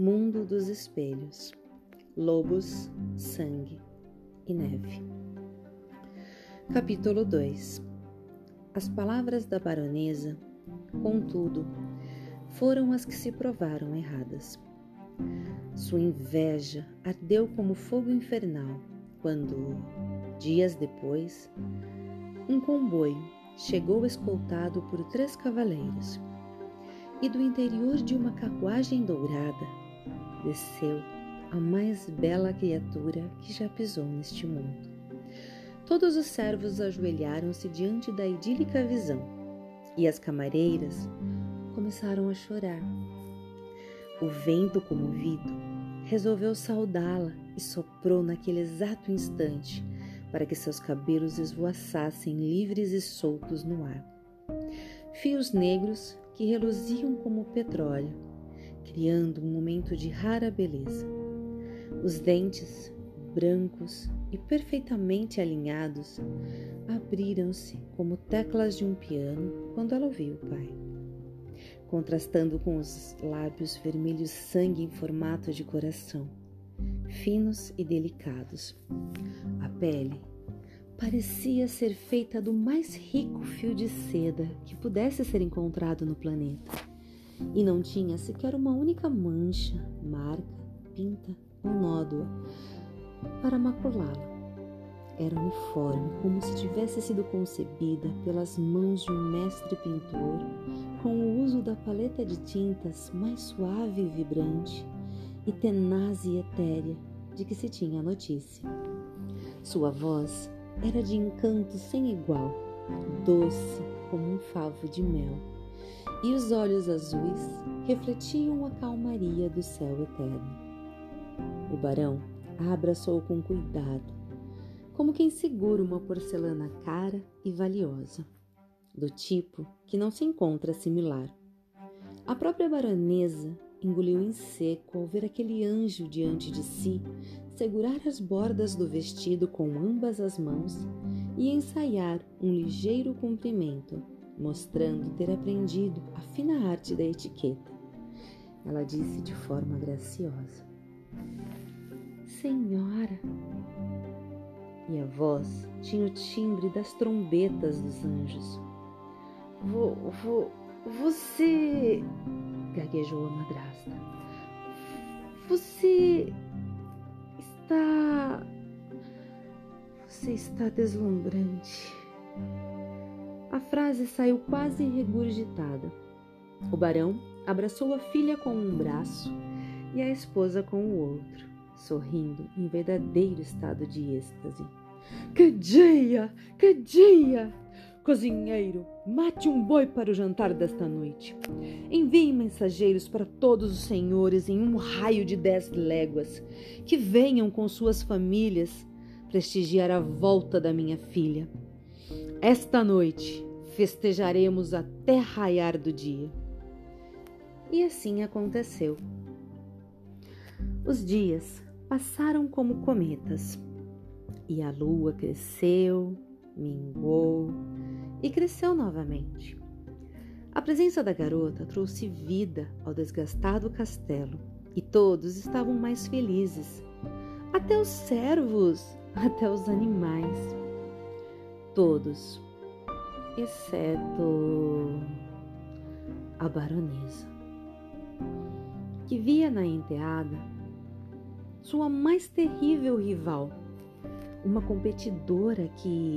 Mundo dos espelhos, lobos, sangue e neve. Capítulo 2 As palavras da baronesa, contudo, foram as que se provaram erradas. Sua inveja ardeu como fogo infernal quando, dias depois, um comboio chegou escoltado por três cavaleiros e do interior de uma carruagem dourada desceu a mais bela criatura que já pisou neste mundo. Todos os servos ajoelharam-se diante da idílica visão e as camareiras começaram a chorar. O vento comovido resolveu saudá-la e soprou naquele exato instante para que seus cabelos esvoaçassem livres e soltos no ar. Fios negros que reluziam como petróleo, criando um momento de rara beleza. Os dentes, brancos e perfeitamente alinhados, abriram-se como teclas de um piano quando ela ouviu o pai. Contrastando com os lábios vermelhos sangue em formato de coração, finos e delicados. A pele parecia ser feita do mais rico fio de seda que pudesse ser encontrado no planeta, e não tinha sequer uma única mancha, marca, pinta ou nódoa para maculá-la. Era uniforme, como se tivesse sido concebida pelas mãos de um mestre pintor, com o uso da paleta de tintas mais suave e vibrante e tenaz e etérea de que se tinha notícia. Sua voz era de encanto sem igual, doce como um favo de mel, e os olhos azuis refletiam a calmaria do céu eterno. O barão a abraçou com cuidado, como quem segura uma porcelana cara e valiosa, do tipo que não se encontra similar. A própria baronesa engoliu em seco ao ver aquele anjo diante de si segurar as bordas do vestido com ambas as mãos e ensaiar um ligeiro cumprimento, mostrando ter aprendido a fina arte da etiqueta. Ela disse de forma graciosa: Senhora! E a voz tinha o timbre das trombetas dos anjos. Vo, vo, você. gaguejou a madrasta. Você está. Você está deslumbrante. A frase saiu quase regurgitada. O barão abraçou a filha com um braço e a esposa com o outro, sorrindo em verdadeiro estado de êxtase. Que dia! Que dia! Cozinheiro, mate um boi para o jantar desta noite. Envie mensageiros para todos os senhores em um raio de dez léguas, que venham com suas famílias prestigiar a volta da minha filha. Esta noite festejaremos até raiar do dia. E assim aconteceu. Os dias passaram como cometas, e a lua cresceu, minguou e cresceu novamente. A presença da garota trouxe vida ao desgastado castelo e todos estavam mais felizes. Até os servos, até os animais. Todos, exceto a baronesa, que via na enteada sua mais terrível rival, uma competidora que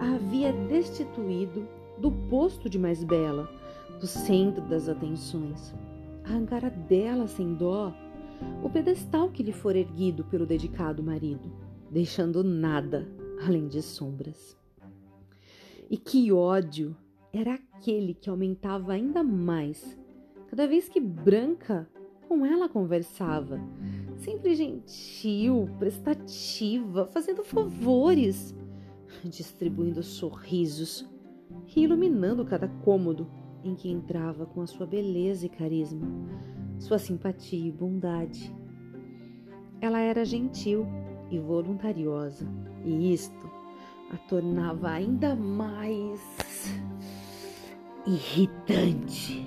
a havia destituído do posto de mais bela, do centro das atenções. Arrancara dela sem dó o pedestal que lhe for erguido pelo dedicado marido, deixando nada além de sombras. E que ódio. Era aquele que aumentava ainda mais. Cada vez que Branca com ela conversava, sempre gentil, prestativa, fazendo favores. Distribuindo sorrisos. E iluminando cada cômodo em que entrava com a sua beleza e carisma, sua simpatia e bondade. Ela era gentil e voluntariosa, e isto a tornava ainda mais irritante.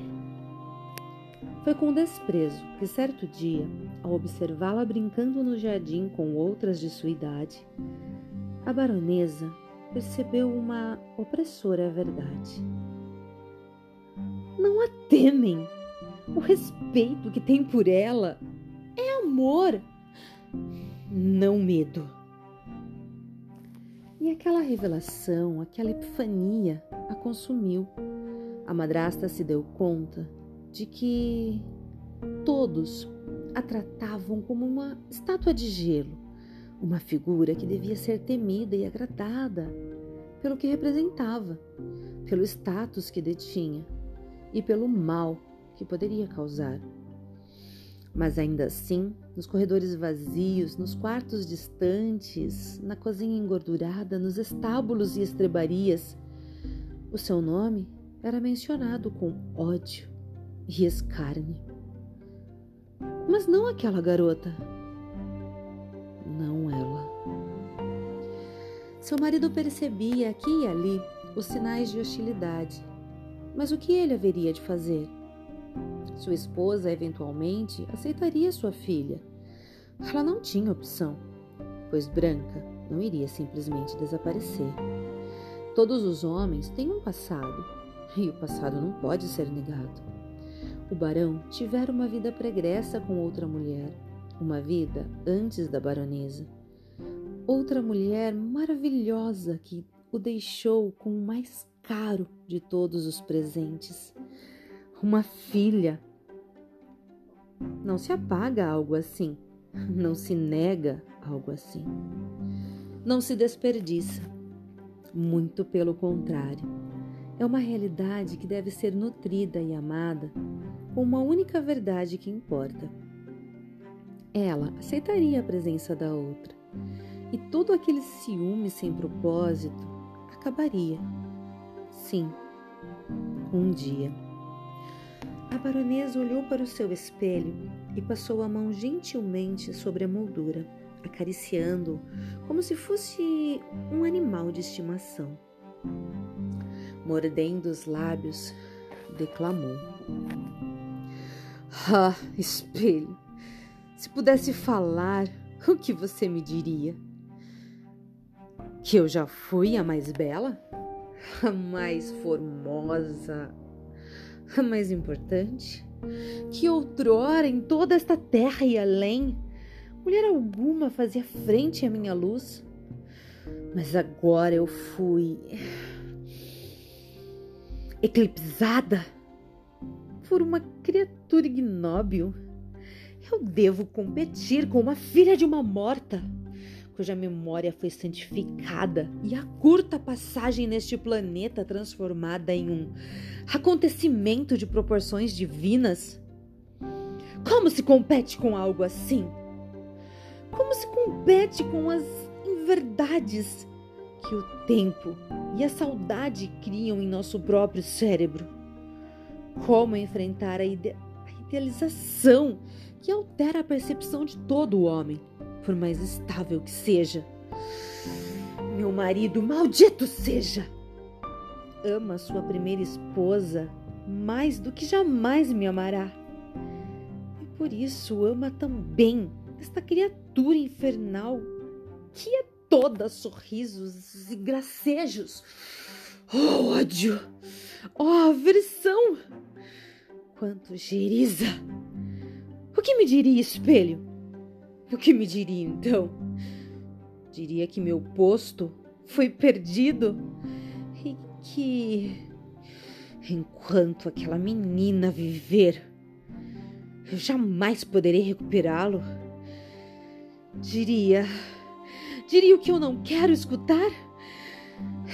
Foi com desprezo que, certo dia, ao observá-la brincando no jardim com outras de sua idade, a baronesa percebeu uma opressora verdade. Não a temem! O respeito que tem por ela é amor, não medo. E aquela revelação, aquela epifania a consumiu. A madrasta se deu conta de que todos a tratavam como uma estátua de gelo, uma figura que devia ser temida e agradada pelo que representava, pelo status que detinha e pelo mal que poderia causar. Mas ainda assim, nos corredores vazios, nos quartos distantes, na cozinha engordurada, nos estábulos e estrebarias, o seu nome era mencionado com ódio e escárnio. Mas não aquela garota. Não ela. Seu marido percebia aqui e ali os sinais de hostilidade. Mas o que ele haveria de fazer? Sua esposa, eventualmente, aceitaria sua filha. Ela não tinha opção, pois Branca não iria simplesmente desaparecer. Todos os homens têm um passado, e o passado não pode ser negado. O barão tivera uma vida pregressa com outra mulher, uma vida antes da baronesa. Outra mulher maravilhosa que o deixou com o mais caro de todos os presentes uma filha. Não se apaga algo assim, não se nega algo assim, não se desperdiça. Muito pelo contrário, é uma realidade que deve ser nutrida e amada com uma única verdade que importa. Ela aceitaria a presença da outra e todo aquele ciúme sem propósito acabaria. Sim, um dia. A baronesa olhou para o seu espelho e passou a mão gentilmente sobre a moldura, acariciando como se fosse um animal de estimação. Mordendo os lábios, declamou: Ah, espelho, se pudesse falar, o que você me diria? Que eu já fui a mais bela? A mais formosa, mais importante, que outrora em toda esta terra e além, mulher alguma fazia frente à minha luz. Mas agora eu fui eclipsada por uma criatura ignóbil. Eu devo competir com uma filha de uma morta cuja memória foi santificada e a curta passagem neste planeta transformada em um acontecimento de proporções divinas? Como se compete com algo assim? Como se compete com as inverdades que o tempo e a saudade criam em nosso próprio cérebro? Como enfrentar a, ide a idealização que altera a percepção de todo o homem? Por mais estável que seja. Meu marido, maldito seja! Ama sua primeira esposa mais do que jamais me amará. E por isso ama também esta criatura infernal que é toda sorrisos e gracejos. Oh, ódio! Oh, aversão! Quanto geriza! O que me diria espelho? O que me diria então? Diria que meu posto foi perdido e que, enquanto aquela menina viver, eu jamais poderei recuperá-lo. Diria. Diria o que eu não quero escutar?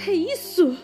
É isso!